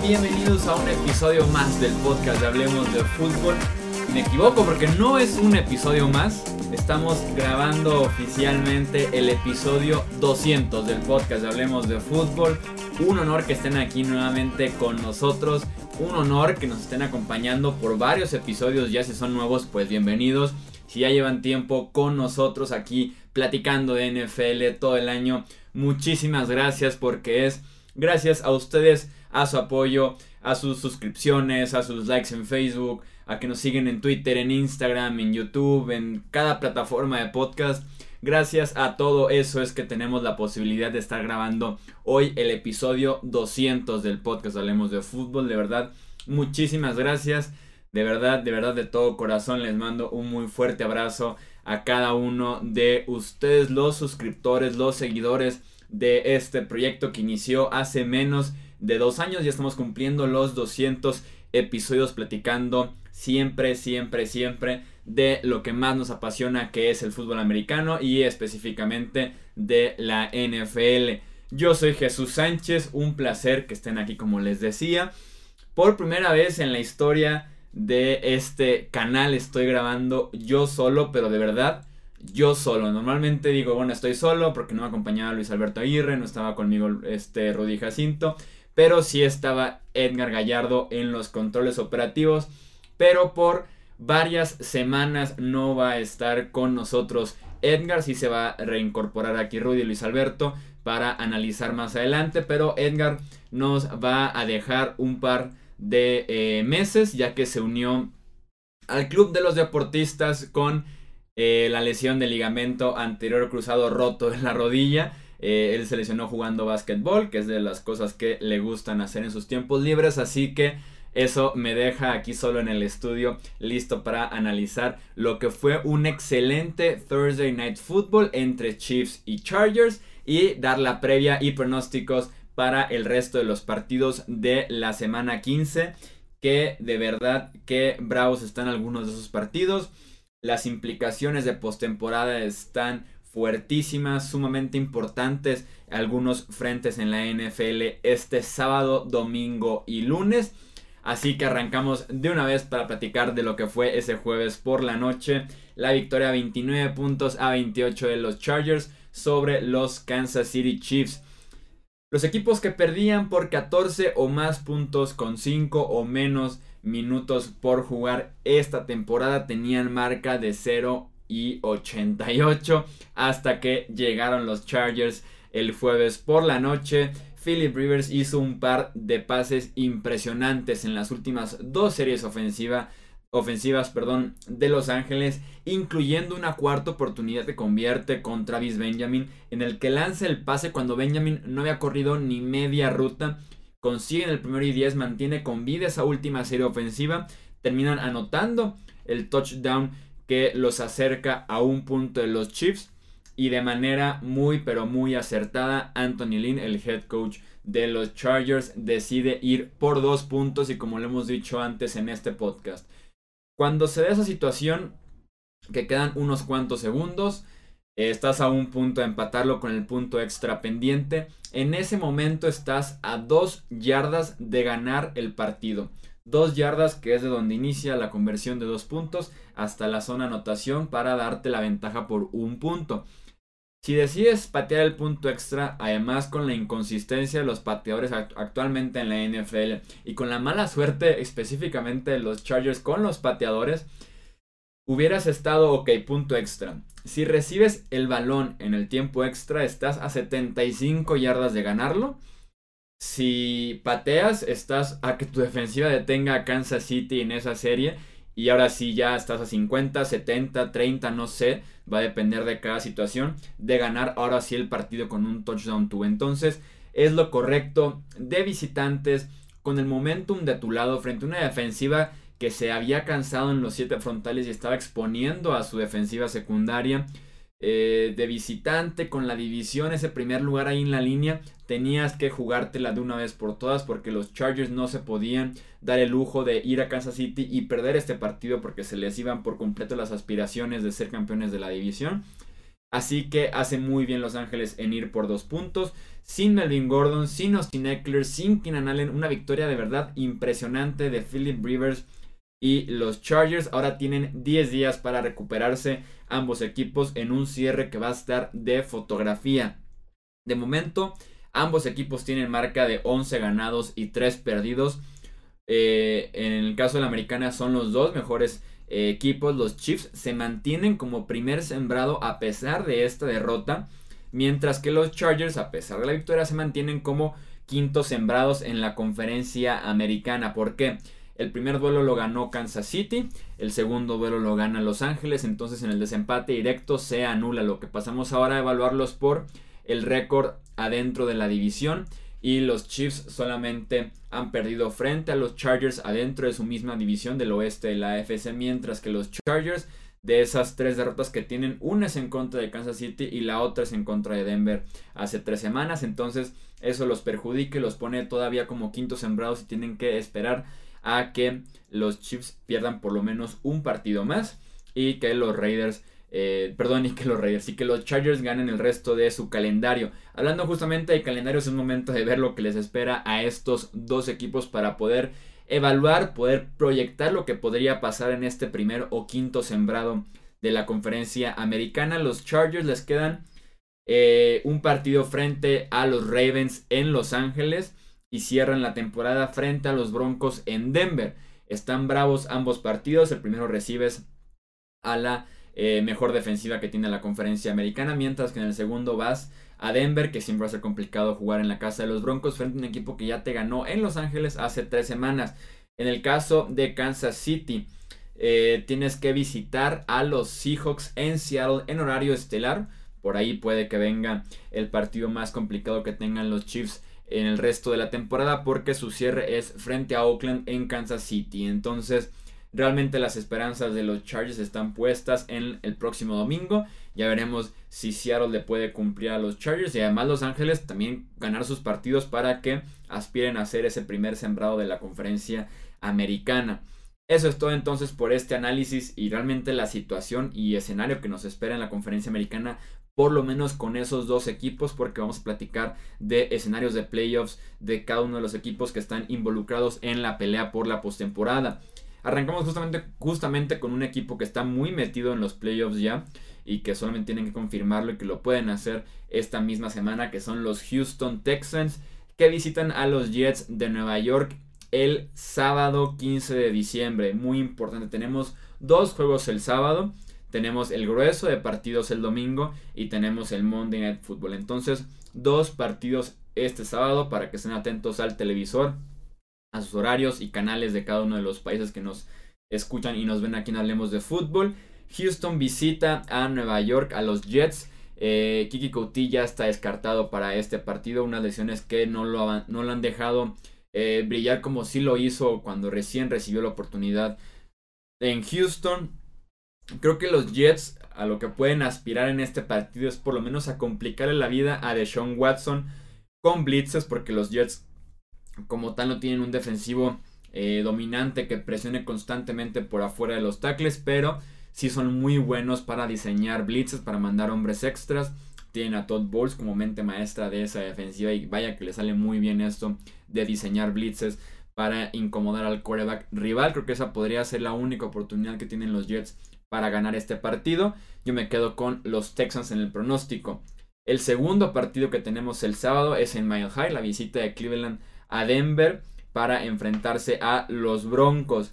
Bienvenidos a un episodio más del podcast de Hablemos de Fútbol. Me equivoco porque no es un episodio más. Estamos grabando oficialmente el episodio 200 del podcast de Hablemos de Fútbol. Un honor que estén aquí nuevamente con nosotros. Un honor que nos estén acompañando por varios episodios. Ya si son nuevos, pues bienvenidos. Si ya llevan tiempo con nosotros aquí platicando de NFL todo el año, muchísimas gracias porque es gracias a ustedes, a su apoyo, a sus suscripciones, a sus likes en Facebook, a que nos siguen en Twitter, en Instagram, en YouTube, en cada plataforma de podcast. Gracias a todo eso es que tenemos la posibilidad de estar grabando hoy el episodio 200 del podcast Hablemos de Fútbol. De verdad, muchísimas gracias. De verdad, de verdad, de todo corazón les mando un muy fuerte abrazo a cada uno de ustedes, los suscriptores, los seguidores de este proyecto que inició hace menos de dos años. Ya estamos cumpliendo los 200 episodios platicando siempre, siempre, siempre de lo que más nos apasiona que es el fútbol americano y específicamente de la NFL. Yo soy Jesús Sánchez, un placer que estén aquí como les decía. Por primera vez en la historia de este canal estoy grabando yo solo, pero de verdad yo solo. Normalmente digo, bueno, estoy solo porque no me acompañaba Luis Alberto Aguirre, no estaba conmigo este Rudy Jacinto, pero sí estaba Edgar Gallardo en los controles operativos, pero por varias semanas no va a estar con nosotros Edgar, sí se va a reincorporar aquí Rudy y Luis Alberto para analizar más adelante, pero Edgar nos va a dejar un par de eh, meses ya que se unió al club de los deportistas con eh, la lesión del ligamento anterior cruzado roto en la rodilla. Eh, él se lesionó jugando básquetbol, que es de las cosas que le gustan hacer en sus tiempos libres, así que eso me deja aquí solo en el estudio listo para analizar lo que fue un excelente Thursday Night Football entre Chiefs y Chargers y dar la previa y pronósticos para el resto de los partidos de la semana 15 que de verdad que bravos están algunos de esos partidos. Las implicaciones de postemporada están fuertísimas, sumamente importantes. Algunos frentes en la NFL este sábado, domingo y lunes. Así que arrancamos de una vez para platicar de lo que fue ese jueves por la noche. La victoria 29 puntos a 28 de los Chargers sobre los Kansas City Chiefs. Los equipos que perdían por 14 o más puntos con 5 o menos minutos por jugar esta temporada tenían marca de 0 y 88 hasta que llegaron los Chargers el jueves por la noche. Philip Rivers hizo un par de pases impresionantes en las últimas dos series ofensivas ofensivas perdón, de Los Ángeles, incluyendo una cuarta oportunidad que convierte con Travis Benjamin, en el que lanza el pase cuando Benjamin no había corrido ni media ruta consiguen el primero y 10, mantiene con vida esa última serie ofensiva, terminan anotando el touchdown que los acerca a un punto de los Chiefs y de manera muy pero muy acertada Anthony Lynn, el head coach de los Chargers, decide ir por dos puntos y como lo hemos dicho antes en este podcast. Cuando se da esa situación que quedan unos cuantos segundos, estás a un punto de empatarlo con el punto extra pendiente. En ese momento estás a dos yardas de ganar el partido. Dos yardas que es de donde inicia la conversión de dos puntos hasta la zona anotación para darte la ventaja por un punto. Si decides patear el punto extra, además con la inconsistencia de los pateadores actualmente en la NFL y con la mala suerte específicamente de los Chargers con los pateadores, hubieras estado ok, punto extra. Si recibes el balón en el tiempo extra, estás a 75 yardas de ganarlo. Si pateas, estás a que tu defensiva detenga a Kansas City en esa serie. Y ahora sí ya estás a 50, 70, 30, no sé. Va a depender de cada situación. De ganar ahora sí el partido con un touchdown tú. Entonces es lo correcto de visitantes. Con el momentum de tu lado frente a una defensiva que se había cansado en los siete frontales y estaba exponiendo a su defensiva secundaria. Eh, de visitante con la división, ese primer lugar ahí en la línea, tenías que jugártela de una vez por todas porque los Chargers no se podían dar el lujo de ir a Kansas City y perder este partido porque se les iban por completo las aspiraciones de ser campeones de la división. Así que hace muy bien Los Ángeles en ir por dos puntos. Sin Melvin Gordon, sin Austin Eckler, sin Keenan Allen. Una victoria de verdad impresionante de Philip Rivers y los Chargers. Ahora tienen 10 días para recuperarse ambos equipos en un cierre que va a estar de fotografía. De momento, ambos equipos tienen marca de 11 ganados y 3 perdidos. Eh, en el caso de la americana son los dos mejores eh, equipos. Los Chiefs se mantienen como primer sembrado a pesar de esta derrota. Mientras que los Chargers, a pesar de la victoria, se mantienen como quintos sembrados en la conferencia americana. ¿Por qué? El primer duelo lo ganó Kansas City, el segundo duelo lo gana Los Ángeles, entonces en el desempate directo se anula. Lo que pasamos ahora a evaluarlos por el récord adentro de la división y los Chiefs solamente han perdido frente a los Chargers adentro de su misma división del oeste de la AFC, mientras que los Chargers de esas tres derrotas que tienen, una es en contra de Kansas City y la otra es en contra de Denver hace tres semanas, entonces eso los perjudica y los pone todavía como quintos sembrados y tienen que esperar a que los Chiefs pierdan por lo menos un partido más y que los Raiders, eh, perdón, y que los Raiders y que los Chargers ganen el resto de su calendario. Hablando justamente de calendario, es un momento de ver lo que les espera a estos dos equipos para poder evaluar, poder proyectar lo que podría pasar en este primer o quinto sembrado de la conferencia americana. Los Chargers les quedan eh, un partido frente a los Ravens en Los Ángeles y cierran la temporada frente a los Broncos en Denver. Están bravos ambos partidos. El primero recibes a la eh, mejor defensiva que tiene la conferencia americana, mientras que en el segundo vas a Denver, que siempre va a ser complicado jugar en la casa de los Broncos frente a un equipo que ya te ganó en Los Ángeles hace tres semanas. En el caso de Kansas City, eh, tienes que visitar a los Seahawks en Seattle en horario estelar. Por ahí puede que venga el partido más complicado que tengan los Chiefs en el resto de la temporada porque su cierre es frente a Oakland en Kansas City. Entonces, realmente las esperanzas de los Chargers están puestas en el próximo domingo. Ya veremos si Seattle le puede cumplir a los Chargers y además Los Ángeles también ganar sus partidos para que aspiren a ser ese primer sembrado de la conferencia americana. Eso es todo entonces por este análisis y realmente la situación y escenario que nos espera en la conferencia americana por lo menos con esos dos equipos, porque vamos a platicar de escenarios de playoffs de cada uno de los equipos que están involucrados en la pelea por la postemporada. Arrancamos justamente, justamente con un equipo que está muy metido en los playoffs ya y que solamente tienen que confirmarlo y que lo pueden hacer esta misma semana, que son los Houston Texans, que visitan a los Jets de Nueva York el sábado 15 de diciembre. Muy importante, tenemos dos juegos el sábado tenemos el grueso de partidos el domingo y tenemos el Monday Night Football. Entonces, dos partidos este sábado para que estén atentos al televisor, a sus horarios y canales de cada uno de los países que nos escuchan y nos ven aquí en Hablemos de Fútbol. Houston visita a Nueva York a los Jets. Eh, Kiki Coutilla está descartado para este partido. Unas lesiones que no lo, no lo han dejado eh, brillar como sí lo hizo cuando recién recibió la oportunidad en Houston. Creo que los Jets a lo que pueden aspirar en este partido es por lo menos a complicarle la vida a Deshaun Watson con blitzes porque los Jets como tal no tienen un defensivo eh, dominante que presione constantemente por afuera de los tackles, pero sí son muy buenos para diseñar blitzes, para mandar hombres extras. Tienen a Todd Bowles como mente maestra de esa defensiva y vaya que le sale muy bien esto de diseñar blitzes para incomodar al quarterback rival. Creo que esa podría ser la única oportunidad que tienen los Jets para ganar este partido. Yo me quedo con los Texans en el pronóstico. El segundo partido que tenemos el sábado es en Mile High, la visita de Cleveland a Denver para enfrentarse a los Broncos.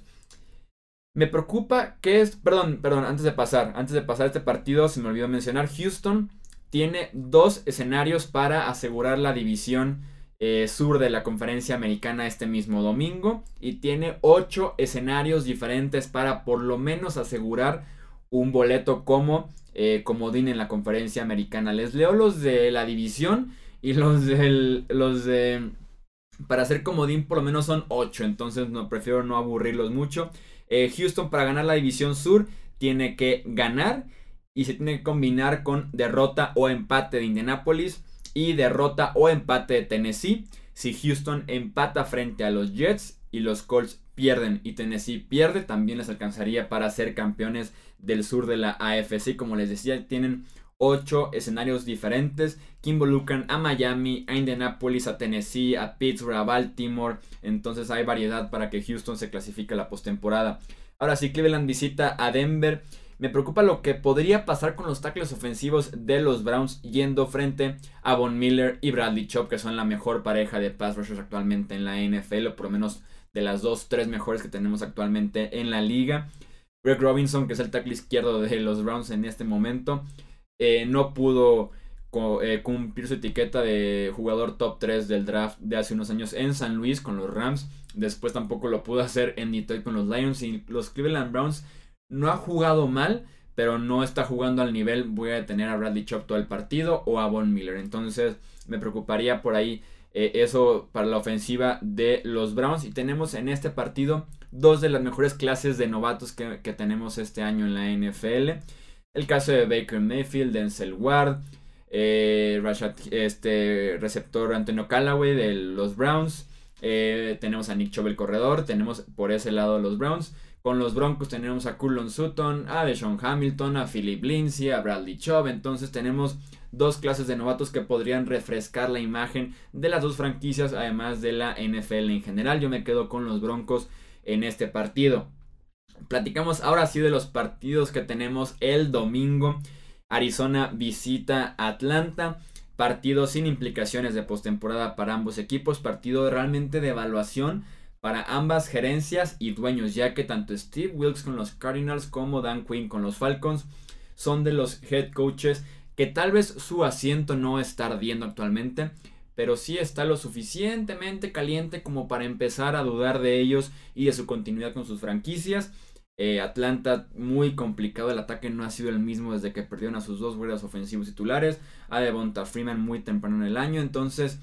Me preocupa que es, perdón, perdón, antes de pasar, antes de pasar este partido se me olvidó mencionar, Houston tiene dos escenarios para asegurar la división eh, sur de la conferencia americana este mismo domingo y tiene ocho escenarios diferentes para por lo menos asegurar un boleto como eh, comodín en la conferencia americana. Les leo los de la división y los los de para hacer comodín por lo menos son ocho entonces no prefiero no aburrirlos mucho. Eh, Houston para ganar la división sur tiene que ganar y se tiene que combinar con derrota o empate de Indianapolis y derrota o empate de Tennessee. Si Houston empata frente a los Jets y los Colts pierden y Tennessee pierde, también les alcanzaría para ser campeones del sur de la AFC. Como les decía, tienen ocho escenarios diferentes que involucran a Miami, a Indianapolis, a Tennessee, a Pittsburgh, a Baltimore. Entonces hay variedad para que Houston se clasifique a la postemporada. Ahora sí, Cleveland visita a Denver. Me preocupa lo que podría pasar con los tackles ofensivos de los Browns yendo frente a Von Miller y Bradley Chop, que son la mejor pareja de pass rushers actualmente en la NFL, o por lo menos de las dos, tres mejores que tenemos actualmente en la liga. Greg Robinson, que es el tackle izquierdo de los Browns en este momento, eh, no pudo eh, cumplir su etiqueta de jugador top 3 del draft de hace unos años en San Luis con los Rams. Después tampoco lo pudo hacer en Detroit con los Lions y los Cleveland Browns no ha jugado mal, pero no está jugando al nivel. Voy a detener a Bradley Chop todo el partido o a Von Miller. Entonces me preocuparía por ahí eh, eso para la ofensiva de los Browns. Y tenemos en este partido dos de las mejores clases de novatos que, tenemos este año en la NFL. El caso de Baker Mayfield, Denzel Ward, eh, este receptor Antonio Callaway de los Browns. Eh, tenemos a Nick Chubb el corredor. Tenemos por ese lado los Browns. Con los Broncos tenemos a Cullen Sutton, a Deshaun Hamilton, a Philip Lindsay, a Bradley Chubb. Entonces tenemos dos clases de novatos que podrían refrescar la imagen de las dos franquicias, además de la NFL en general. Yo me quedo con los Broncos en este partido. Platicamos ahora sí de los partidos que tenemos el domingo. Arizona visita Atlanta. Partido sin implicaciones de postemporada para ambos equipos. Partido realmente de evaluación para ambas gerencias y dueños, ya que tanto Steve Wilkes con los Cardinals como Dan Quinn con los Falcons son de los head coaches que tal vez su asiento no está ardiendo actualmente, pero sí está lo suficientemente caliente como para empezar a dudar de ellos y de su continuidad con sus franquicias. Eh, Atlanta muy complicado, el ataque no ha sido el mismo desde que perdieron a sus dos guardias ofensivos titulares, a Devonta Freeman muy temprano en el año, entonces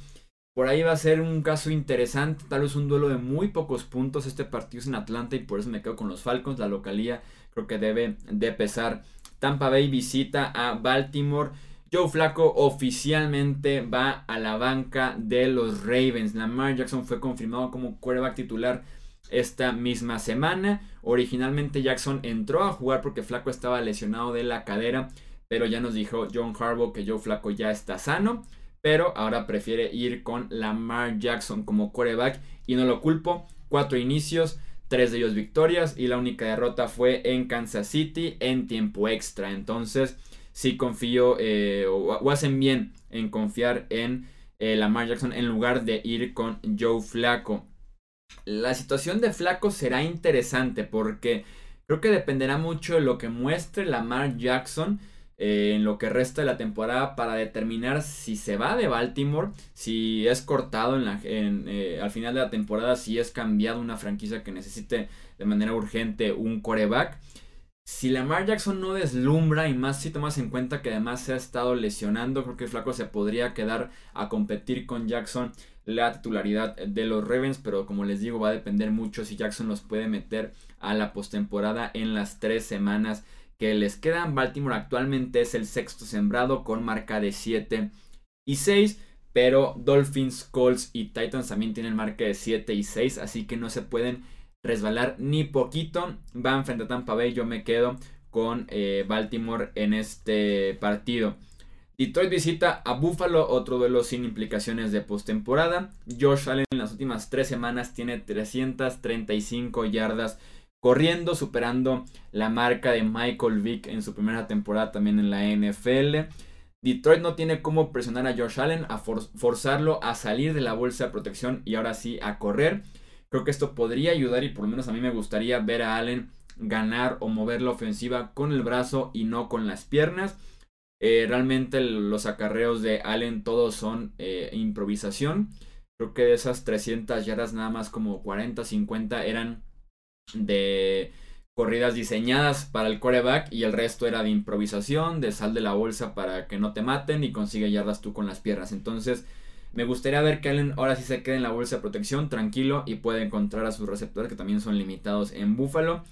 por ahí va a ser un caso interesante, tal vez un duelo de muy pocos puntos, este partido es en Atlanta y por eso me quedo con los Falcons, la localía creo que debe de pesar. Tampa Bay visita a Baltimore. Joe Flaco oficialmente va a la banca de los Ravens. Lamar Jackson fue confirmado como quarterback titular esta misma semana. Originalmente Jackson entró a jugar porque Flaco estaba lesionado de la cadera, pero ya nos dijo John Harbaugh que Joe Flaco ya está sano, pero ahora prefiere ir con Lamar Jackson como quarterback y no lo culpo. Cuatro inicios, tres de ellos victorias y la única derrota fue en Kansas City en tiempo extra. Entonces sí confío eh, o, hacen bien en confiar en eh, Lamar Jackson en lugar de ir con Joe Flaco. La situación de Flaco será interesante porque creo que dependerá mucho de lo que muestre Lamar Jackson eh, en lo que resta de la temporada para determinar si se va de Baltimore, si es cortado en la, eh, al final de la temporada, si es cambiado una franquicia que necesite de manera urgente un coreback. Si Lamar Jackson no deslumbra y más si tomas en cuenta que además se ha estado lesionando, creo que Flaco se podría quedar a competir con Jackson la titularidad de los Ravens, pero como les digo va a depender mucho si Jackson los puede meter a la postemporada en las tres semanas que les quedan. Baltimore actualmente es el sexto sembrado con marca de 7 y 6, pero Dolphins, Colts y Titans también tienen marca de 7 y 6, así que no se pueden resbalar ni poquito. Van frente a Tampa Bay, yo me quedo con eh, Baltimore en este partido. Detroit visita a Buffalo, otro duelo sin implicaciones de postemporada. Josh Allen en las últimas tres semanas tiene 335 yardas corriendo, superando la marca de Michael Vick en su primera temporada también en la NFL. Detroit no tiene cómo presionar a Josh Allen, a forzarlo a salir de la bolsa de protección y ahora sí a correr. Creo que esto podría ayudar y por lo menos a mí me gustaría ver a Allen ganar o mover la ofensiva con el brazo y no con las piernas. Eh, realmente los acarreos de Allen todos son eh, improvisación. Creo que de esas 300 yardas nada más como 40, 50 eran de corridas diseñadas para el coreback y el resto era de improvisación, de sal de la bolsa para que no te maten y consigue yardas tú con las piernas. Entonces me gustaría ver que Allen ahora sí se quede en la bolsa de protección tranquilo y puede encontrar a sus receptores que también son limitados en Buffalo.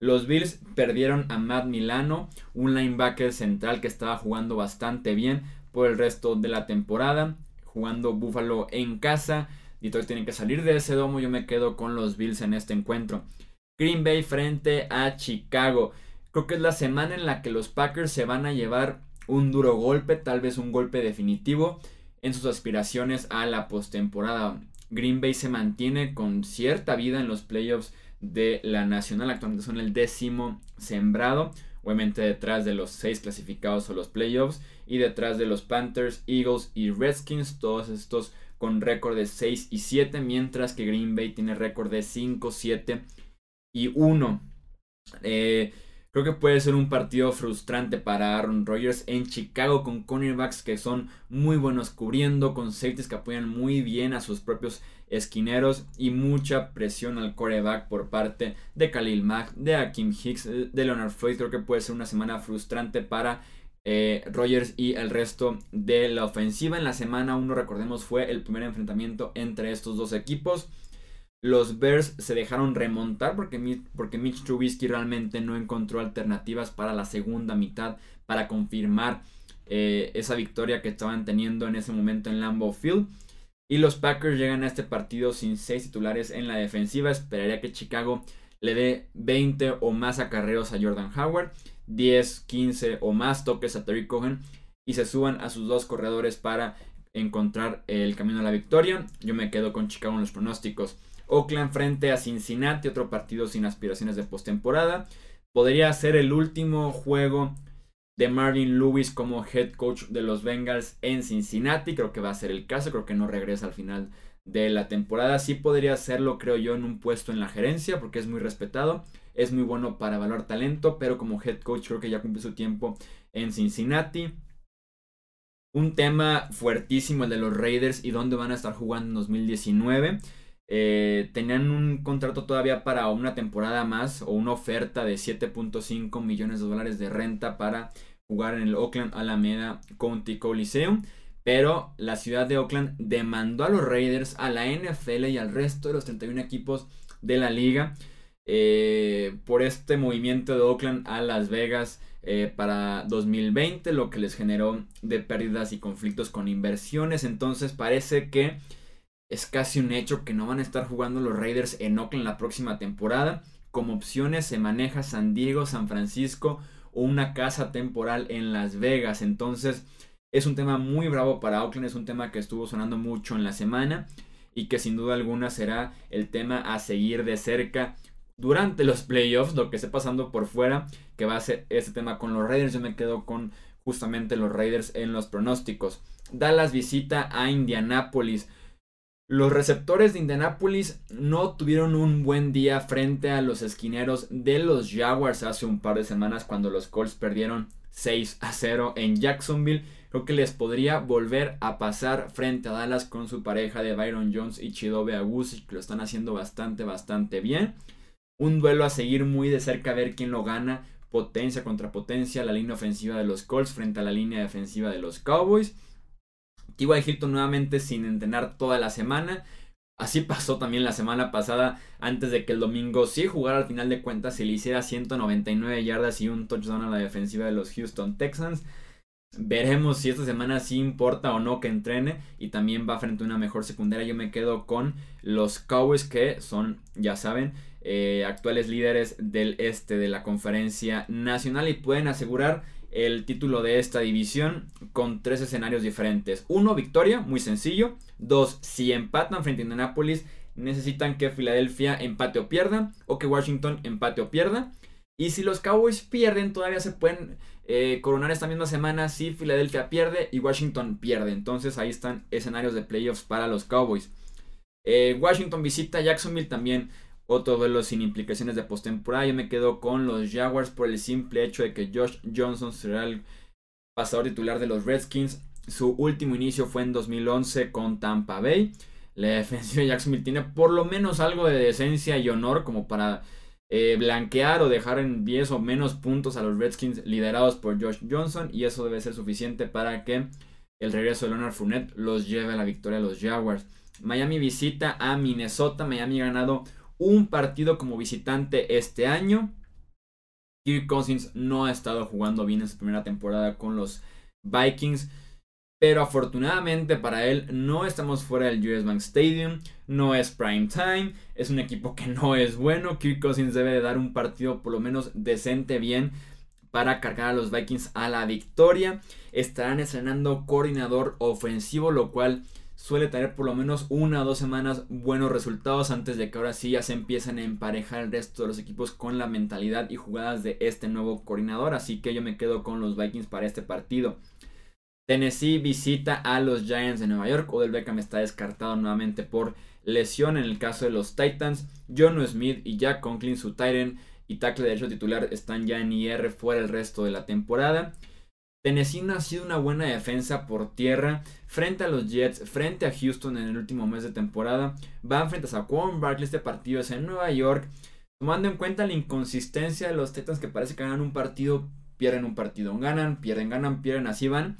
Los Bills perdieron a Matt Milano, un linebacker central que estaba jugando bastante bien por el resto de la temporada, jugando Buffalo en casa. Detroit tiene que salir de ese domo, yo me quedo con los Bills en este encuentro. Green Bay frente a Chicago. Creo que es la semana en la que los Packers se van a llevar un duro golpe, tal vez un golpe definitivo en sus aspiraciones a la postemporada. Green Bay se mantiene con cierta vida en los playoffs de la Nacional. Actualmente son el décimo sembrado. Obviamente detrás de los seis clasificados o los playoffs. Y detrás de los Panthers, Eagles y Redskins. Todos estos con récord de 6 y 7. Mientras que Green Bay tiene récord de 5, 7 y 1. Eh, Creo que puede ser un partido frustrante para Aaron Rodgers en Chicago con cornerbacks que son muy buenos cubriendo, con safeties que apoyan muy bien a sus propios esquineros y mucha presión al coreback por parte de Khalil Mack, de Akim Hicks, de Leonard Floyd. Creo que puede ser una semana frustrante para eh, Rodgers y el resto de la ofensiva. En la semana 1, recordemos, fue el primer enfrentamiento entre estos dos equipos. Los Bears se dejaron remontar porque, porque Mitch Trubisky realmente no encontró alternativas para la segunda mitad para confirmar eh, esa victoria que estaban teniendo en ese momento en Lambeau Field. Y los Packers llegan a este partido sin seis titulares en la defensiva. Esperaría que Chicago le dé 20 o más acarreos a Jordan Howard, 10, 15 o más toques a Terry Cohen y se suban a sus dos corredores para encontrar el camino a la victoria. Yo me quedo con Chicago en los pronósticos. Oakland frente a Cincinnati, otro partido sin aspiraciones de postemporada. Podría ser el último juego de Marvin Lewis como head coach de los Bengals en Cincinnati. Creo que va a ser el caso, creo que no regresa al final de la temporada. Sí podría hacerlo, creo yo, en un puesto en la gerencia, porque es muy respetado, es muy bueno para evaluar talento, pero como head coach creo que ya cumple su tiempo en Cincinnati. Un tema fuertísimo el de los Raiders y dónde van a estar jugando en 2019. Eh, tenían un contrato todavía para una temporada más o una oferta de 7.5 millones de dólares de renta para jugar en el Oakland Alameda County Coliseum. Pero la ciudad de Oakland demandó a los Raiders, a la NFL y al resto de los 31 equipos de la liga eh, por este movimiento de Oakland a Las Vegas eh, para 2020, lo que les generó de pérdidas y conflictos con inversiones. Entonces parece que es casi un hecho que no van a estar jugando los Raiders en Oakland la próxima temporada. Como opciones se maneja San Diego, San Francisco o una casa temporal en Las Vegas. Entonces es un tema muy bravo para Oakland, es un tema que estuvo sonando mucho en la semana y que sin duda alguna será el tema a seguir de cerca durante los playoffs, lo que esté pasando por fuera, que va a ser este tema con los Raiders. Yo me quedo con justamente los Raiders en los pronósticos. Dallas visita a Indianapolis. Los receptores de Indianapolis no tuvieron un buen día frente a los esquineros de los Jaguars hace un par de semanas cuando los Colts perdieron 6 a 0 en Jacksonville. Creo que les podría volver a pasar frente a Dallas con su pareja de Byron Jones y Chidobe Agusi, que lo están haciendo bastante, bastante bien. Un duelo a seguir muy de cerca a ver quién lo gana. Potencia contra potencia, la línea ofensiva de los Colts frente a la línea defensiva de los Cowboys. T.Y. Hilton nuevamente sin entrenar toda la semana. Así pasó también la semana pasada, antes de que el domingo sí jugara al final de cuentas y le hiciera 199 yardas y un touchdown a la defensiva de los Houston Texans. Veremos si esta semana sí importa o no que entrene y también va frente a una mejor secundaria. Yo me quedo con los Cowboys que son, ya saben, eh, actuales líderes del este de la conferencia nacional y pueden asegurar el título de esta división con tres escenarios diferentes. Uno, victoria, muy sencillo. Dos, si empatan frente a Indianapolis, necesitan que Filadelfia empate o pierda, o que Washington empate o pierda. Y si los Cowboys pierden, todavía se pueden eh, coronar esta misma semana si Filadelfia pierde y Washington pierde. Entonces ahí están escenarios de playoffs para los Cowboys. Eh, Washington visita Jacksonville también. Otro duelo sin implicaciones de postemporada. Yo me quedo con los Jaguars por el simple hecho de que Josh Johnson será el pasador titular de los Redskins. Su último inicio fue en 2011 con Tampa Bay. La defensiva de Jacksonville tiene por lo menos algo de decencia y honor como para eh, blanquear o dejar en 10 o menos puntos a los Redskins liderados por Josh Johnson. Y eso debe ser suficiente para que el regreso de Leonard Fournette los lleve a la victoria a los Jaguars. Miami visita a Minnesota. Miami ha ganado un partido como visitante este año. Kirk Cousins no ha estado jugando bien en su primera temporada con los Vikings. Pero afortunadamente para él no estamos fuera del US Bank Stadium, no es prime time, es un equipo que no es bueno. Kirk Cousins debe de dar un partido por lo menos decente bien para cargar a los Vikings a la victoria. Estarán estrenando coordinador ofensivo, lo cual suele tener por lo menos una o dos semanas buenos resultados antes de que ahora sí ya se empiecen a emparejar el resto de los equipos con la mentalidad y jugadas de este nuevo coordinador. Así que yo me quedo con los Vikings para este partido. Tennessee visita a los Giants de Nueva York. Odell Beckham está descartado nuevamente por lesión. En el caso de los Titans, John Smith y Jack Conklin, su Titan y tackle derecho titular, están ya en IR fuera el resto de la temporada. Tennessee ha sido una buena defensa por tierra frente a los Jets, frente a Houston en el último mes de temporada. Van frente a Saquon Barkley, este partido es en Nueva York. Tomando en cuenta la inconsistencia de los Titans que parece que ganan un partido, pierden un partido, ganan, pierden, ganan, pierden, así van.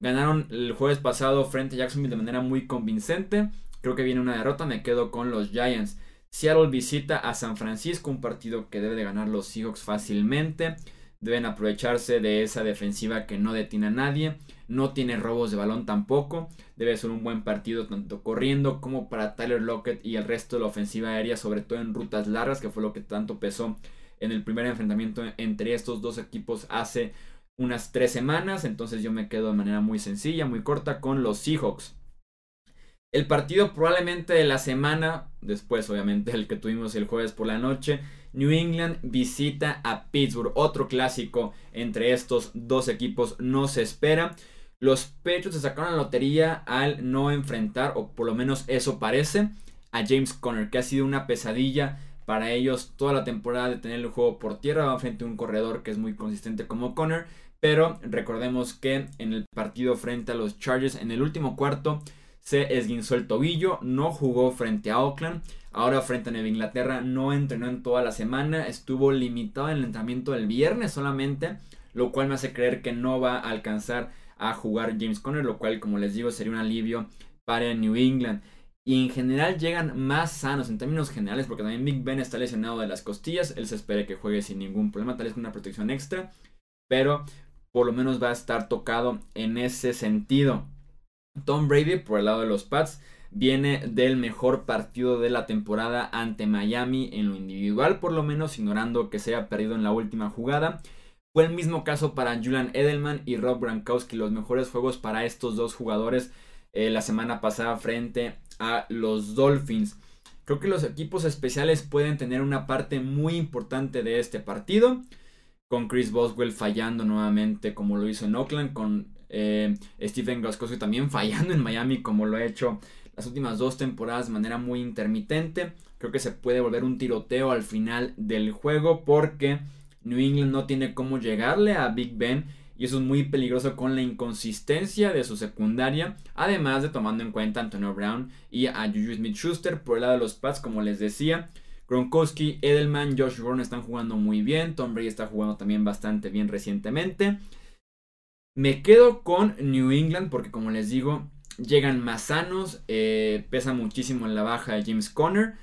Ganaron el jueves pasado frente a Jacksonville de manera muy convincente. Creo que viene una derrota, me quedo con los Giants. Seattle visita a San Francisco, un partido que debe de ganar los Seahawks fácilmente. Deben aprovecharse de esa defensiva que no detiene a nadie. No tiene robos de balón tampoco. Debe ser un buen partido tanto corriendo como para Tyler Lockett y el resto de la ofensiva aérea, sobre todo en rutas largas, que fue lo que tanto pesó en el primer enfrentamiento entre estos dos equipos hace unas tres semanas. Entonces yo me quedo de manera muy sencilla, muy corta con los Seahawks. El partido probablemente de la semana, después obviamente el que tuvimos el jueves por la noche, New England visita a Pittsburgh, otro clásico entre estos dos equipos no se espera. Los Patriots se sacaron la lotería al no enfrentar, o por lo menos eso parece, a James Conner, que ha sido una pesadilla para ellos toda la temporada de tener el juego por tierra. Frente a un corredor que es muy consistente como Conner, pero recordemos que en el partido frente a los Chargers, en el último cuarto, se esguinzó el tobillo, no jugó frente a Oakland, ahora frente a Nueva Inglaterra no entrenó en toda la semana, estuvo limitado en el entrenamiento del viernes solamente, lo cual me hace creer que no va a alcanzar a jugar James Conner, lo cual como les digo sería un alivio para New England. Y en general llegan más sanos en términos generales, porque también Big Ben está lesionado de las costillas. Él se espera que juegue sin ningún problema, tal vez con una protección extra. Pero por lo menos va a estar tocado en ese sentido. Tom Brady, por el lado de los Pats, viene del mejor partido de la temporada ante Miami en lo individual, por lo menos ignorando que se haya perdido en la última jugada. Fue el mismo caso para Julian Edelman y Rob Gronkowski, los mejores juegos para estos dos jugadores eh, la semana pasada frente a los Dolphins. Creo que los equipos especiales pueden tener una parte muy importante de este partido. Con Chris Boswell fallando nuevamente como lo hizo en Oakland, con eh, Stephen también fallando en Miami como lo ha hecho las últimas dos temporadas de manera muy intermitente. Creo que se puede volver un tiroteo al final del juego porque New England no tiene cómo llegarle a Big Ben y eso es muy peligroso con la inconsistencia de su secundaria, además de tomando en cuenta a Antonio Brown y a Juju Smith-Schuster por el lado de los Pats, como les decía. Gronkowski, Edelman, Josh Gordon están jugando muy bien, Tom Brady está jugando también bastante bien recientemente. Me quedo con New England porque como les digo, llegan más sanos, eh, pesa muchísimo en la baja de James Conner.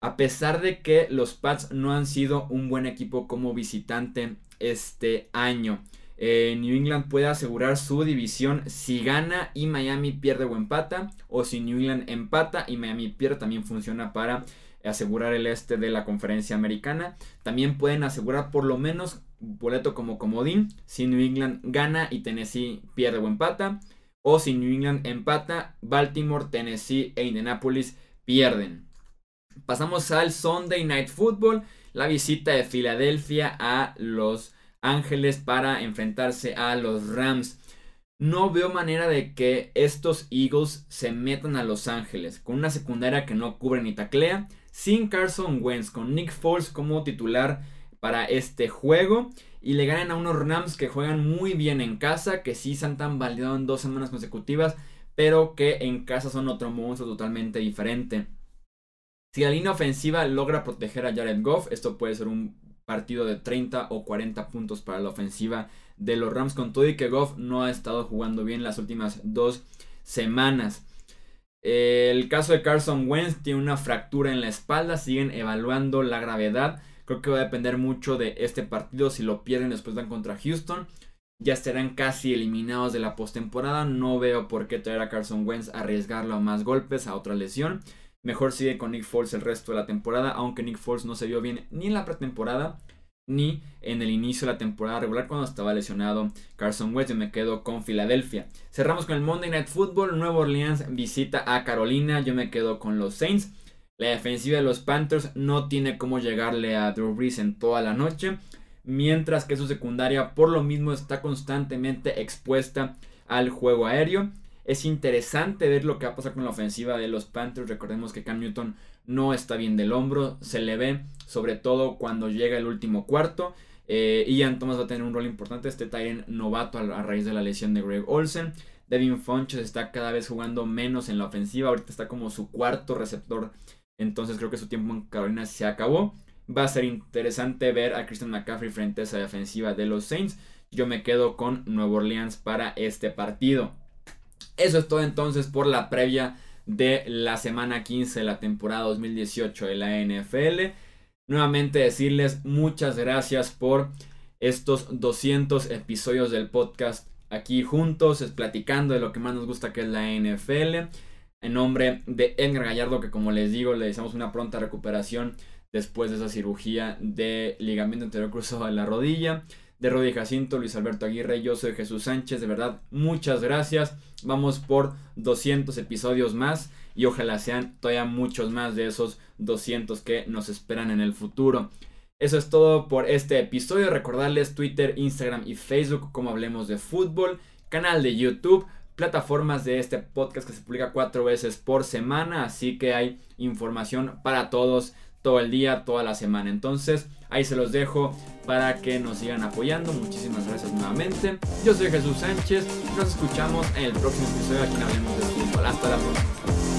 A pesar de que los Pats no han sido un buen equipo como visitante este año. Eh, New England puede asegurar su división si gana y Miami pierde o empata. O si New England empata y Miami pierde también funciona para asegurar el este de la conferencia americana. También pueden asegurar por lo menos boleto como comodín si New England gana y Tennessee pierde o empata. O si New England empata, Baltimore, Tennessee e Indianapolis pierden. Pasamos al Sunday Night Football, la visita de Filadelfia a Los Ángeles para enfrentarse a los Rams. No veo manera de que estos Eagles se metan a Los Ángeles con una secundaria que no cubre ni taclea, sin Carson Wentz, con Nick Foles como titular para este juego. Y le ganan a unos Rams que juegan muy bien en casa, que sí se han tan validado en dos semanas consecutivas, pero que en casa son otro monstruo totalmente diferente. Si la línea ofensiva logra proteger a Jared Goff, esto puede ser un partido de 30 o 40 puntos para la ofensiva de los Rams, con todo y que Goff no ha estado jugando bien las últimas dos semanas. El caso de Carson Wentz tiene una fractura en la espalda, siguen evaluando la gravedad. Creo que va a depender mucho de este partido. Si lo pierden, después van contra Houston. Ya estarán casi eliminados de la postemporada. No veo por qué traer a Carson Wentz a arriesgarlo a más golpes, a otra lesión. Mejor sigue con Nick Foles el resto de la temporada, aunque Nick Foles no se vio bien ni en la pretemporada ni en el inicio de la temporada regular cuando estaba lesionado Carson Wentz. Yo me quedo con Filadelfia. Cerramos con el Monday Night Football. Nuevo Orleans visita a Carolina. Yo me quedo con los Saints. La defensiva de los Panthers no tiene cómo llegarle a Drew Brees en toda la noche. Mientras que su secundaria por lo mismo está constantemente expuesta al juego aéreo. Es interesante ver lo que va a pasar con la ofensiva de los Panthers. Recordemos que Cam Newton no está bien del hombro. Se le ve sobre todo cuando llega el último cuarto. Eh, Ian Thomas va a tener un rol importante. Este Tyren novato a, raíz de la lesión de Greg Olsen. Devin Funches está cada vez jugando menos en la ofensiva. Ahorita está como su cuarto receptor. Entonces creo que su tiempo en Carolina se acabó. Va a ser interesante ver a Christian McCaffrey frente a esa defensiva de los Saints. Yo me quedo con Nueva Orleans para este partido. Eso es todo entonces por la previa de la semana 15 de la temporada 2018 de la NFL. Nuevamente decirles muchas gracias por estos 200 episodios del podcast aquí juntos, platicando de lo que más nos gusta que es la NFL. En nombre de Edgar Gallardo, que como les digo, le deseamos una pronta recuperación después de esa cirugía de ligamento anterior cruzado de la rodilla de Rodi Jacinto, Luis Alberto Aguirre, yo soy Jesús Sánchez, de verdad, muchas gracias. Vamos por 200 episodios más y ojalá sean todavía muchos más de esos 200 que nos esperan en el futuro. Eso es todo por este episodio. Recordarles Twitter, Instagram y Facebook como hablemos de fútbol, canal de YouTube, plataformas de este podcast que se publica cuatro veces por semana, así que hay información para todos todo el día, toda la semana. Entonces, ahí se los dejo para que nos sigan apoyando. Muchísimas gracias nuevamente. Yo soy Jesús Sánchez. Nos escuchamos en el próximo episodio aquí en Hablemos de Fútbol. Hasta la próxima.